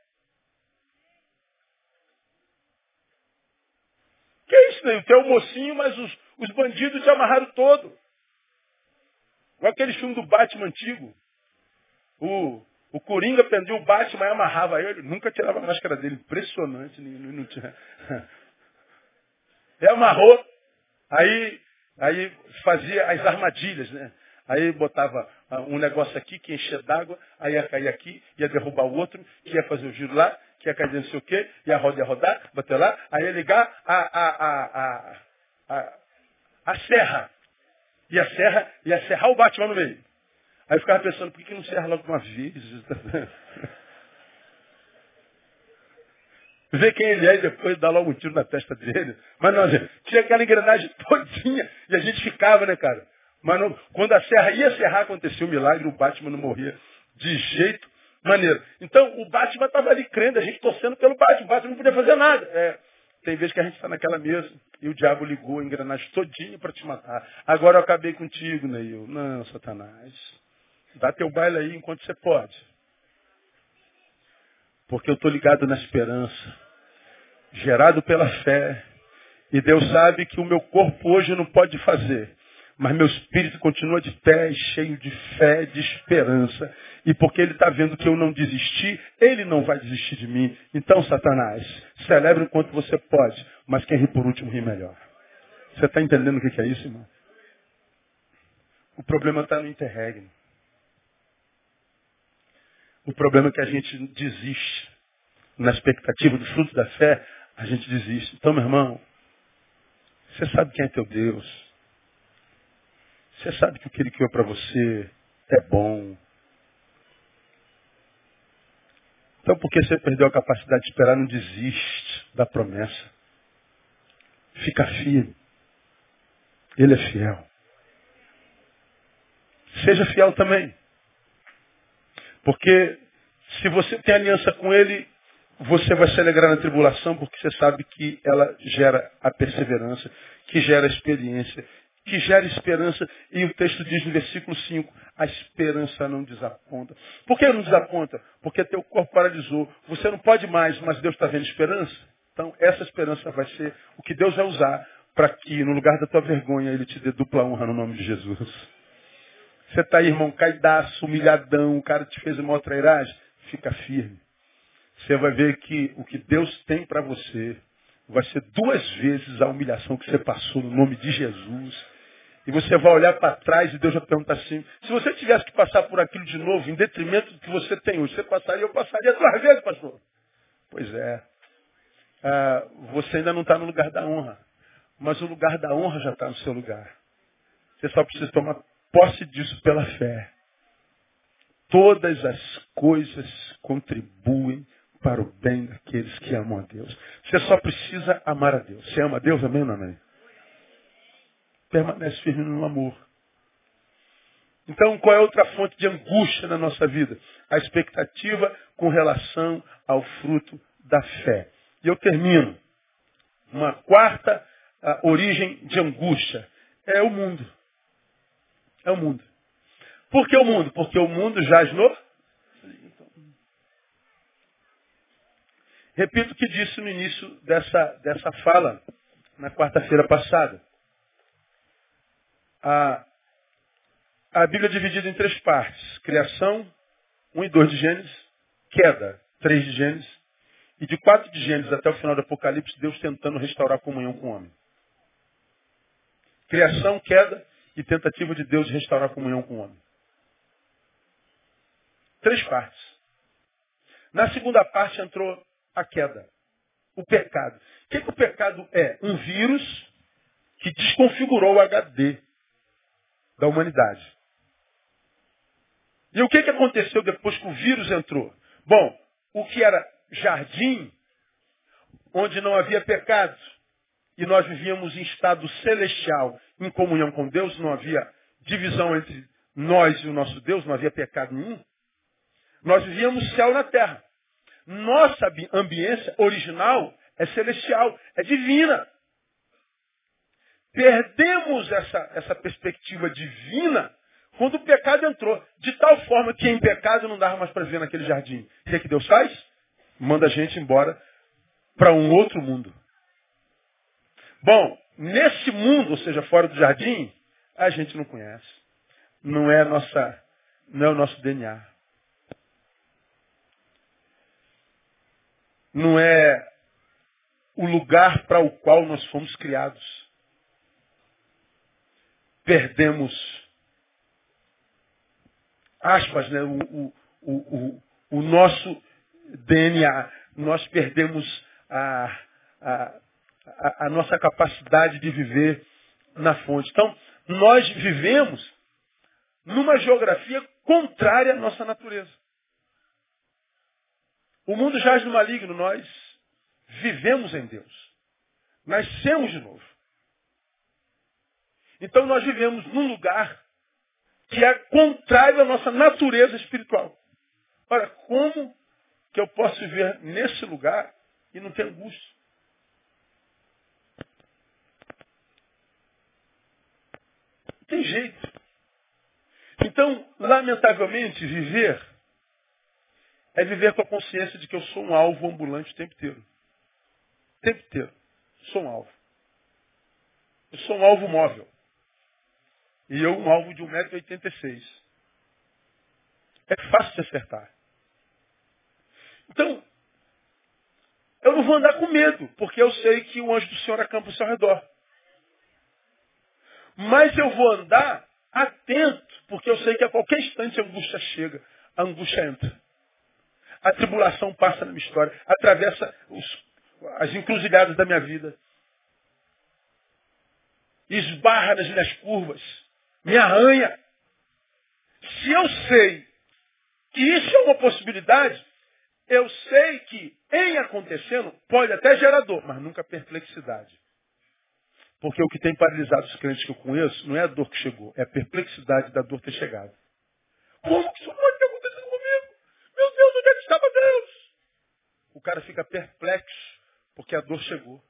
Que é isso, né? É o mocinho, mas os, os bandidos te amarraram todo. Igual aquele filme do Batman antigo. O, o Coringa prendia o Batman e amarrava ele. Nunca tirava a máscara dele. Impressionante. Não, não. E amarrou. Aí, aí fazia as armadilhas, né? Aí botava ah, um negócio aqui que enchia d'água, aí ia cair aqui, ia derrubar o outro, que ia fazer o giro lá, que ia cair não sei o quê, e a roda ia rodar, bater lá, aí ia ligar a, a, a, a, a, a serra. E a serra, ia serrar o Batman no meio. Aí eu ficava pensando, por que, que não serra logo uma vez? Vê quem ele é e depois dá logo um tiro na testa dele. Mas não, tinha aquela engrenagem todinha e a gente ficava, né, cara? Mas não, quando a serra ia serrar, acontecia um milagre, o Batman não morria de jeito maneiro. Então, o Batman estava ali crendo, a gente torcendo pelo Batman. O Batman não podia fazer nada. É, tem vezes que a gente está naquela mesa e o diabo ligou a engrenagem todinha para te matar. Agora eu acabei contigo, Neil. Não, Satanás. Dá teu baile aí enquanto você pode. Porque eu estou ligado na esperança. Gerado pela fé. E Deus sabe que o meu corpo hoje não pode fazer mas meu espírito continua de pé, cheio de fé, de esperança. E porque ele está vendo que eu não desisti, ele não vai desistir de mim. Então, Satanás, celebre enquanto você pode, mas quem ri por último ri melhor. Você está entendendo o que é isso, irmão? O problema está no interregno. O problema é que a gente desiste. Na expectativa do fruto da fé, a gente desiste. Então, meu irmão, você sabe quem é teu Deus. Você sabe que o que criou para você é bom. Então, por que você perdeu a capacidade de esperar, não desiste da promessa. Fica firme. Ele é fiel. Seja fiel também. Porque se você tem aliança com ele, você vai se alegrar na tribulação, porque você sabe que ela gera a perseverança, que gera a experiência, que gera esperança. E o texto diz no versículo 5, a esperança não desaponta. Por que não desaponta? Porque teu corpo paralisou. Você não pode mais, mas Deus está vendo esperança. Então, essa esperança vai ser o que Deus vai usar para que, no lugar da tua vergonha, Ele te dê dupla honra no nome de Jesus. Você está aí, irmão, caidaço, humilhadão, o cara te fez uma outra trairagem. Fica firme. Você vai ver que o que Deus tem para você vai ser duas vezes a humilhação que você passou no nome de Jesus. E você vai olhar para trás e Deus vai perguntar assim, se você tivesse que passar por aquilo de novo, em detrimento do que você tem hoje, você passaria, eu passaria duas vezes, pastor. Pois é. Ah, você ainda não está no lugar da honra. Mas o lugar da honra já está no seu lugar. Você só precisa tomar posse disso pela fé. Todas as coisas contribuem para o bem daqueles que amam a Deus. Você só precisa amar a Deus. Você ama a Deus, amém amém? permanece firme no amor. Então, qual é outra fonte de angústia na nossa vida? A expectativa com relação ao fruto da fé. E eu termino. Uma quarta origem de angústia é o mundo. É o mundo. Por que o mundo? Porque o mundo jaz no. Repito o que disse no início dessa, dessa fala, na quarta-feira passada. A, a Bíblia é dividida em três partes. Criação, 1 e 2 de Gênesis. Queda, 3 de Gênesis. E de 4 de Gênesis até o final do Apocalipse, Deus tentando restaurar a comunhão com o homem. Criação, queda e tentativa de Deus de restaurar a comunhão com o homem. Três partes. Na segunda parte entrou a queda. O pecado. O que, que o pecado é? Um vírus que desconfigurou o HD da humanidade. E o que, que aconteceu depois que o vírus entrou? Bom, o que era jardim, onde não havia pecado, e nós vivíamos em estado celestial, em comunhão com Deus, não havia divisão entre nós e o nosso Deus, não havia pecado nenhum. Nós vivíamos céu na terra. Nossa ambiência original é celestial, é divina. Perdemos essa, essa perspectiva divina quando o pecado entrou. De tal forma que em pecado não dava mais para viver naquele jardim. O que, é que Deus faz? Manda a gente embora para um outro mundo. Bom, nesse mundo, ou seja, fora do jardim, a gente não conhece. Não é, nossa, não é o nosso DNA. Não é o lugar para o qual nós fomos criados. Perdemos, aspas, né, o, o, o, o nosso DNA. Nós perdemos a, a, a, a nossa capacidade de viver na fonte. Então, nós vivemos numa geografia contrária à nossa natureza. O mundo jaz no maligno, nós vivemos em Deus. Nascemos de novo. Então nós vivemos num lugar que é contrário à nossa natureza espiritual. Ora, como que eu posso viver nesse lugar e não ter angústia? tem jeito. Então, lamentavelmente, viver é viver com a consciência de que eu sou um alvo ambulante o tempo inteiro. O tempo inteiro. Sou um alvo. Eu sou um alvo móvel. E eu um alvo de 1,86m. É fácil de acertar. Então, eu não vou andar com medo, porque eu sei que o anjo do Senhor acampa ao seu redor. Mas eu vou andar atento, porque eu sei que a qualquer instante a angústia chega, a angústia entra. A tribulação passa na minha história, atravessa os, as encruzilhadas da minha vida. Esbarra nas minhas curvas, me arranha. Se eu sei que isso é uma possibilidade, eu sei que em acontecendo pode até gerar dor, mas nunca perplexidade. Porque o que tem paralisado os crentes que eu conheço não é a dor que chegou, é a perplexidade da dor ter chegado. Como que isso pode ter acontecido comigo? Meu Deus, onde é que estava Deus? O cara fica perplexo porque a dor chegou.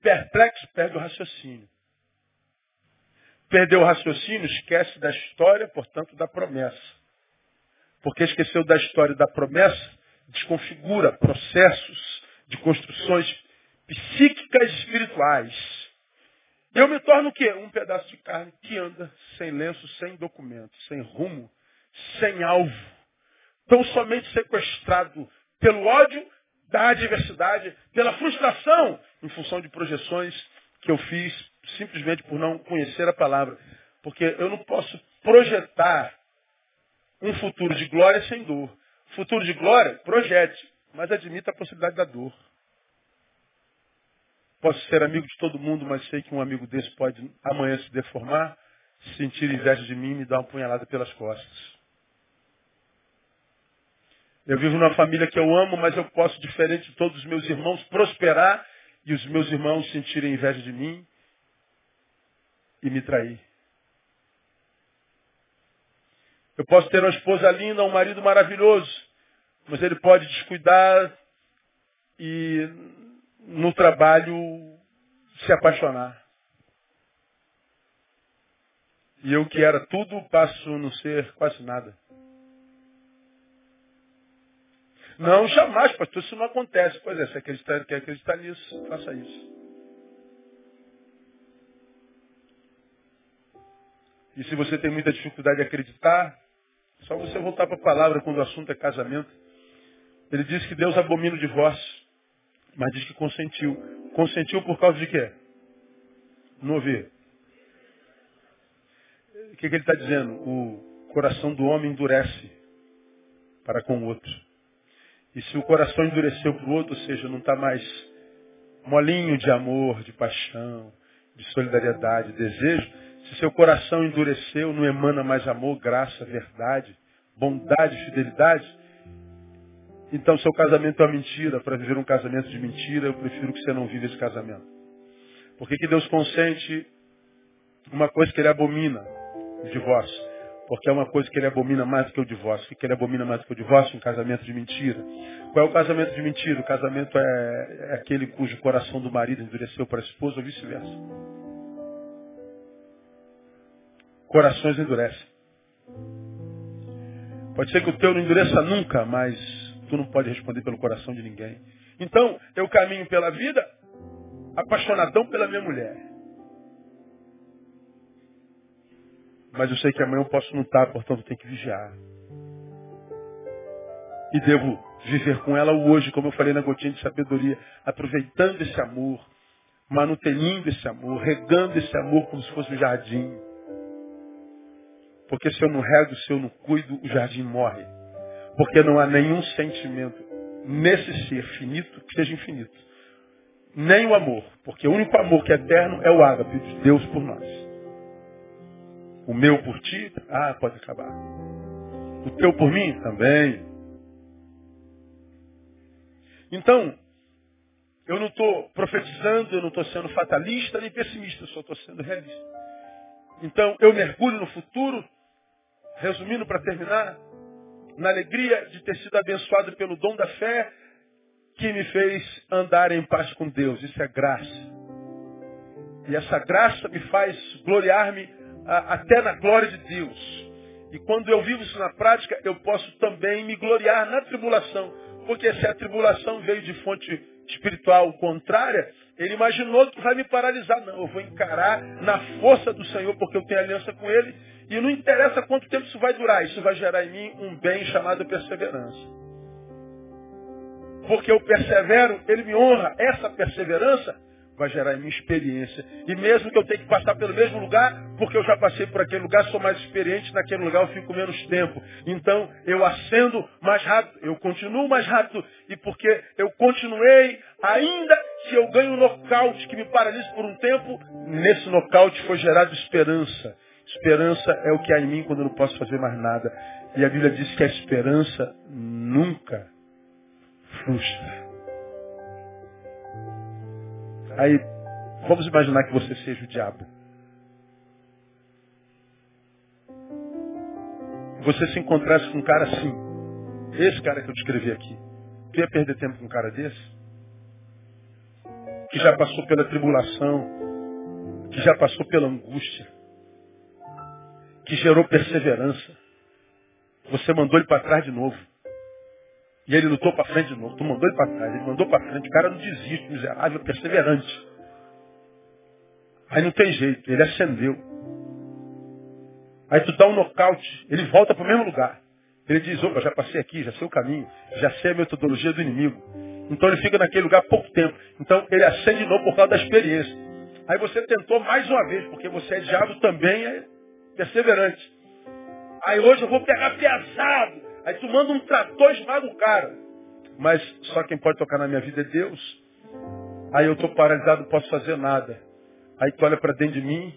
Perplexo perde o raciocínio. Perdeu o raciocínio, esquece da história, portanto, da promessa. Porque esqueceu da história e da promessa, desconfigura processos de construções psíquicas espirituais eu me torno o quê? Um pedaço de carne que anda sem lenço, sem documento, sem rumo, sem alvo. Tão somente sequestrado pelo ódio da adversidade, pela frustração, em função de projeções que eu fiz simplesmente por não conhecer a palavra. Porque eu não posso projetar um futuro de glória sem dor. Futuro de glória, projete, mas admita a possibilidade da dor. Posso ser amigo de todo mundo, mas sei que um amigo desse pode amanhã se deformar, sentir inveja de mim e me dar uma punhalada pelas costas. Eu vivo numa família que eu amo, mas eu posso, diferente de todos os meus irmãos, prosperar e os meus irmãos sentirem inveja de mim e me trair. Eu posso ter uma esposa linda, um marido maravilhoso, mas ele pode descuidar e no trabalho se apaixonar. E eu que era tudo passo a não ser quase nada. Não, jamais, pastor, isso não acontece. Pois é, se acreditar, quer acreditar nisso, faça isso. E se você tem muita dificuldade de acreditar, só você voltar para a palavra quando o assunto é casamento. Ele diz que Deus abomina o divórcio, mas diz que consentiu. Consentiu por causa de quê? Não ouvi. O que, que ele está dizendo? O coração do homem endurece para com o outro. E se o coração endureceu para o outro, ou seja, não está mais molinho de amor, de paixão, de solidariedade, desejo, se seu coração endureceu, não emana mais amor, graça, verdade, bondade, fidelidade, então seu casamento é uma mentira. Para viver um casamento de mentira, eu prefiro que você não viva esse casamento. Por que, que Deus consente uma coisa que ele abomina? O divórcio. Porque é uma coisa que ele abomina mais que o divórcio. O que ele abomina mais que o divórcio? Um casamento de mentira. Qual é o casamento de mentira? O casamento é, é aquele cujo coração do marido endureceu para a esposa ou vice-versa. Corações endurecem. Pode ser que o teu não endureça nunca, mas tu não pode responder pelo coração de ninguém. Então, eu caminho pela vida apaixonadão pela minha mulher. Mas eu sei que amanhã eu posso estar, portanto tenho que vigiar. E devo viver com ela hoje, como eu falei na gotinha de sabedoria, aproveitando esse amor, manutenindo esse amor, regando esse amor como se fosse um jardim. Porque se eu não rego, se eu não cuido, o jardim morre. Porque não há nenhum sentimento nesse ser finito que seja infinito. Nem o amor. Porque o único amor que é eterno é o ágape de Deus por nós. O meu por ti, ah, pode acabar. O teu por mim, também. Então, eu não estou profetizando, eu não estou sendo fatalista nem pessimista, eu só estou sendo realista. Então, eu mergulho no futuro, resumindo para terminar, na alegria de ter sido abençoado pelo dom da fé que me fez andar em paz com Deus. Isso é graça. E essa graça me faz gloriar-me até na glória de Deus. E quando eu vivo isso na prática, eu posso também me gloriar na tribulação. Porque se a tribulação veio de fonte espiritual contrária, ele imaginou que vai me paralisar. Não, eu vou encarar na força do Senhor, porque eu tenho aliança com Ele. E não interessa quanto tempo isso vai durar, isso vai gerar em mim um bem chamado perseverança. Porque eu persevero, Ele me honra. Essa perseverança vai gerar em mim experiência. E mesmo que eu tenha que passar pelo mesmo lugar, porque eu já passei por aquele lugar, sou mais experiente, naquele lugar eu fico menos tempo. Então eu acendo mais rápido, eu continuo mais rápido, e porque eu continuei, ainda se eu ganho um nocaute que me paralisa por um tempo, nesse nocaute foi gerado esperança. Esperança é o que há em mim quando eu não posso fazer mais nada. E a Bíblia diz que a esperança nunca frustra. Aí, vamos imaginar que você seja o diabo. Você se encontrasse com um cara assim, esse cara que eu descrevi aqui, tu ia perder tempo com um cara desse? Que já passou pela tribulação, que já passou pela angústia, que gerou perseverança. Você mandou ele para trás de novo. E ele lutou para frente de novo. Tu mandou ele para trás, ele mandou para frente. O cara não desiste, miserável, perseverante. Aí não tem jeito, ele acendeu. Aí tu dá um nocaute, ele volta para o mesmo lugar. Ele diz, opa, já passei aqui, já sei o caminho, já sei a metodologia do inimigo. Então ele fica naquele lugar pouco tempo. Então ele acende de novo por causa da experiência. Aí você tentou mais uma vez, porque você é diabo também, é perseverante. Aí hoje eu vou pegar pesado. Aí tu manda um trator esmaga o cara. Mas só quem pode tocar na minha vida é Deus. Aí eu estou paralisado, não posso fazer nada. Aí tu olha para dentro de mim,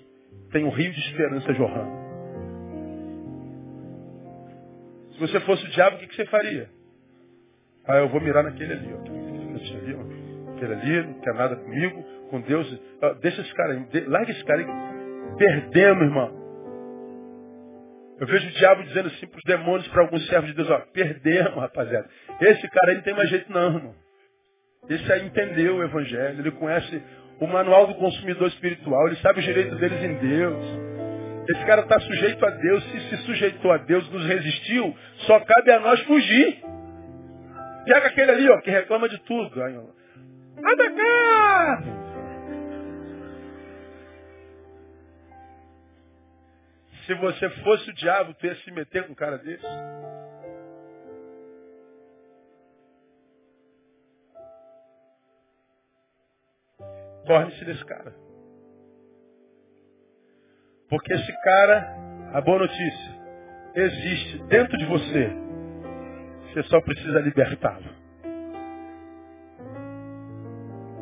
tem um rio de esperança jorrando. Se você fosse o diabo, o que, que você faria? Ah, eu vou mirar naquele ali, ó. Aquele ali, ó. Aquele ali, não quer nada comigo, com Deus. Ah, deixa esse cara aí, larga esse cara aí. Perdemos, irmão. Eu vejo o diabo dizendo assim para os demônios, para alguns servos de Deus, ó, perdemos, rapaziada. Esse cara aí não tem mais jeito não, irmão. Esse aí entendeu o Evangelho, ele conhece o manual do consumidor espiritual, ele sabe os direitos deles em Deus. Esse cara está sujeito a Deus, se se sujeitou a Deus, nos resistiu, só cabe a nós fugir. Pega aquele ali, ó, que reclama de tudo. Aí, ó. Se você fosse o diabo, tu ia se meter com um cara desse? Torne-se desse cara. Porque esse cara, a boa notícia, existe dentro de você. Você só precisa libertá-lo.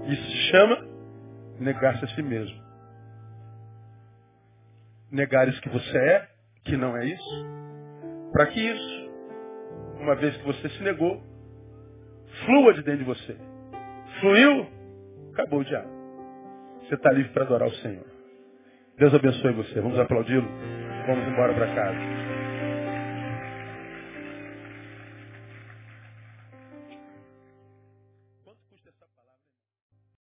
Isso se chama negar-se a si mesmo. Negar isso que você é, que não é isso. Para que isso, uma vez que você se negou, flua de dentro de você. Fluiu, acabou o diabo. Você está livre para adorar o Senhor. Deus abençoe você. Vamos aplaudi-lo. Vamos embora para casa.